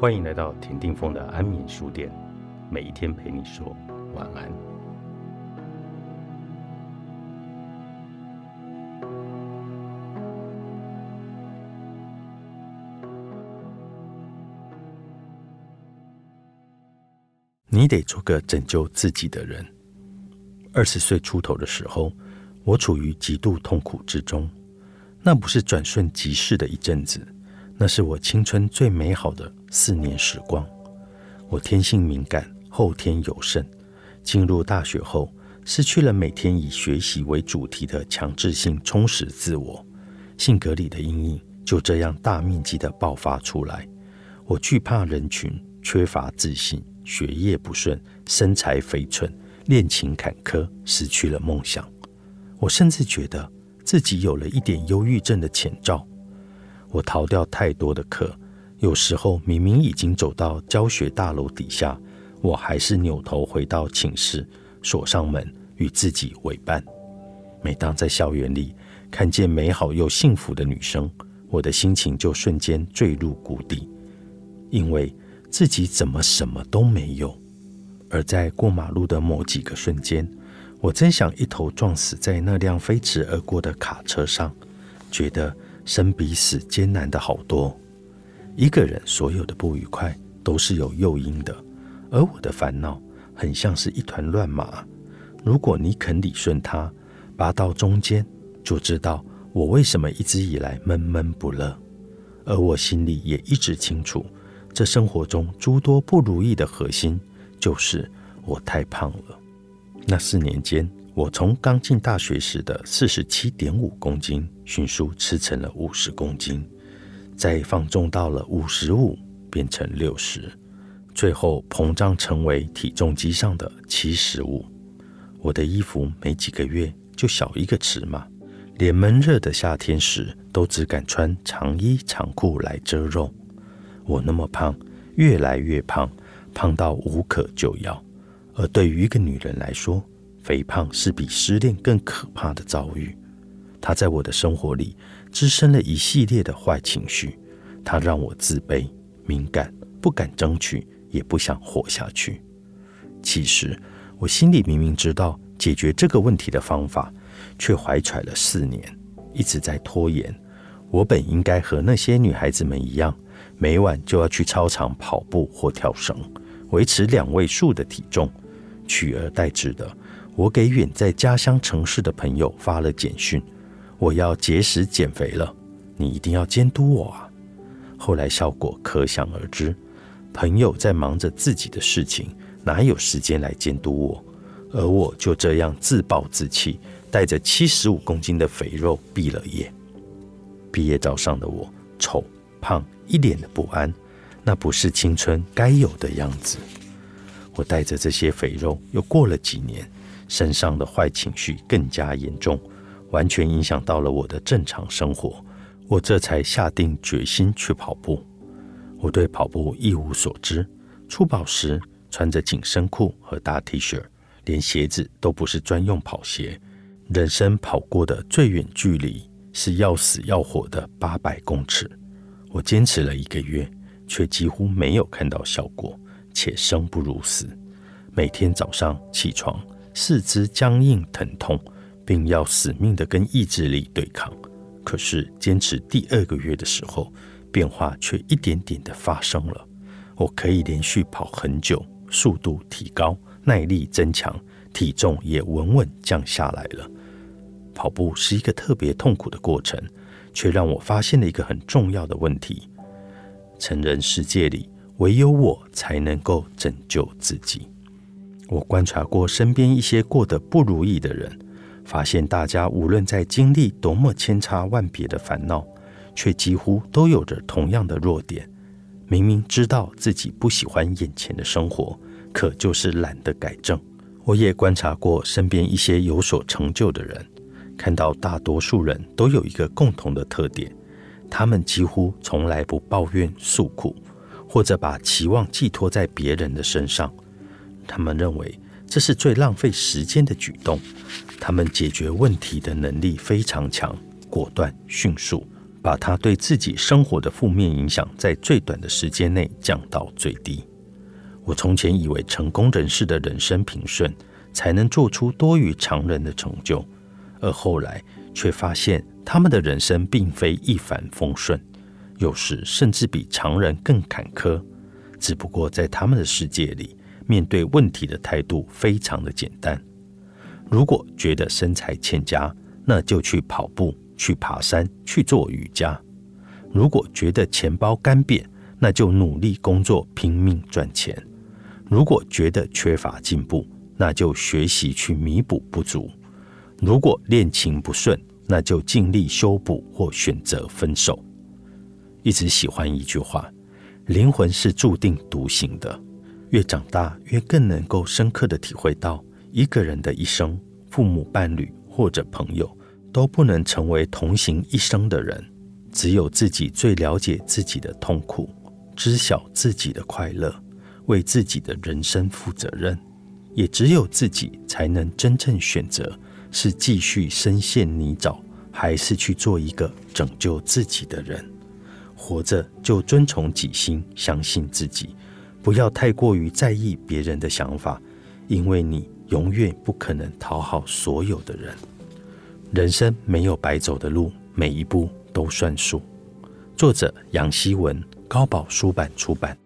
欢迎来到田定峰的安眠书店，每一天陪你说晚安。你得做个拯救自己的人。二十岁出头的时候，我处于极度痛苦之中，那不是转瞬即逝的一阵子。那是我青春最美好的四年时光。我天性敏感，后天有剩。进入大学后，失去了每天以学习为主题的强制性充实自我，性格里的阴影就这样大面积的爆发出来。我惧怕人群，缺乏自信，学业不顺，身材肥蠢，恋情坎坷，失去了梦想。我甚至觉得自己有了一点忧郁症的前兆。我逃掉太多的课，有时候明明已经走到教学大楼底下，我还是扭头回到寝室，锁上门，与自己为伴。每当在校园里看见美好又幸福的女生，我的心情就瞬间坠入谷底，因为自己怎么什么都没有。而在过马路的某几个瞬间，我真想一头撞死在那辆飞驰而过的卡车上，觉得。生比死艰难的好多。一个人所有的不愉快都是有诱因的，而我的烦恼很像是一团乱麻。如果你肯理顺它，拔到中间，就知道我为什么一直以来闷闷不乐。而我心里也一直清楚，这生活中诸多不如意的核心就是我太胖了。那四年间。我从刚进大学时的四十七点五公斤，迅速吃成了五十公斤，再放纵到了五十五，变成六十，最后膨胀成为体重机上的七十五。我的衣服没几个月就小一个尺码，连闷热的夏天时都只敢穿长衣长裤来遮肉。我那么胖，越来越胖，胖到无可救药。而对于一个女人来说，肥胖是比失恋更可怕的遭遇，它在我的生活里滋生了一系列的坏情绪，它让我自卑、敏感，不敢争取，也不想活下去。其实我心里明明知道解决这个问题的方法，却怀揣了四年，一直在拖延。我本应该和那些女孩子们一样，每晚就要去操场跑步或跳绳，维持两位数的体重，取而代之的。我给远在家乡城市的朋友发了简讯，我要节食减肥了，你一定要监督我啊！后来效果可想而知，朋友在忙着自己的事情，哪有时间来监督我？而我就这样自暴自弃，带着七十五公斤的肥肉毕了业。毕业照上的我丑胖，一脸的不安，那不是青春该有的样子。我带着这些肥肉，又过了几年。身上的坏情绪更加严重，完全影响到了我的正常生活。我这才下定决心去跑步。我对跑步一无所知，出跑时穿着紧身裤和大 T 恤，连鞋子都不是专用跑鞋。人生跑过的最远距离是要死要活的八百公尺。我坚持了一个月，却几乎没有看到效果，且生不如死。每天早上起床。四肢僵硬疼痛，并要死命的跟意志力对抗。可是坚持第二个月的时候，变化却一点点的发生了。我可以连续跑很久，速度提高，耐力增强，体重也稳稳降下来了。跑步是一个特别痛苦的过程，却让我发现了一个很重要的问题：成人世界里，唯有我才能够拯救自己。我观察过身边一些过得不如意的人，发现大家无论在经历多么千差万别的烦恼，却几乎都有着同样的弱点。明明知道自己不喜欢眼前的生活，可就是懒得改正。我也观察过身边一些有所成就的人，看到大多数人都有一个共同的特点：他们几乎从来不抱怨诉苦，或者把期望寄托在别人的身上。他们认为这是最浪费时间的举动。他们解决问题的能力非常强，果断、迅速，把他对自己生活的负面影响在最短的时间内降到最低。我从前以为成功人士的人生平顺，才能做出多于常人的成就，而后来却发现他们的人生并非一帆风顺，有时甚至比常人更坎坷。只不过在他们的世界里，面对问题的态度非常的简单。如果觉得身材欠佳，那就去跑步、去爬山、去做瑜伽；如果觉得钱包干瘪，那就努力工作、拼命赚钱；如果觉得缺乏进步，那就学习去弥补不足；如果恋情不顺，那就尽力修补或选择分手。一直喜欢一句话。灵魂是注定独行的，越长大越更能够深刻的体会到，一个人的一生，父母、伴侣或者朋友都不能成为同行一生的人。只有自己最了解自己的痛苦，知晓自己的快乐，为自己的人生负责任。也只有自己才能真正选择，是继续深陷泥沼，还是去做一个拯救自己的人。活着就遵从己心，相信自己，不要太过于在意别人的想法，因为你永远不可能讨好所有的人。人生没有白走的路，每一步都算数。作者：杨希文，高宝书版出版。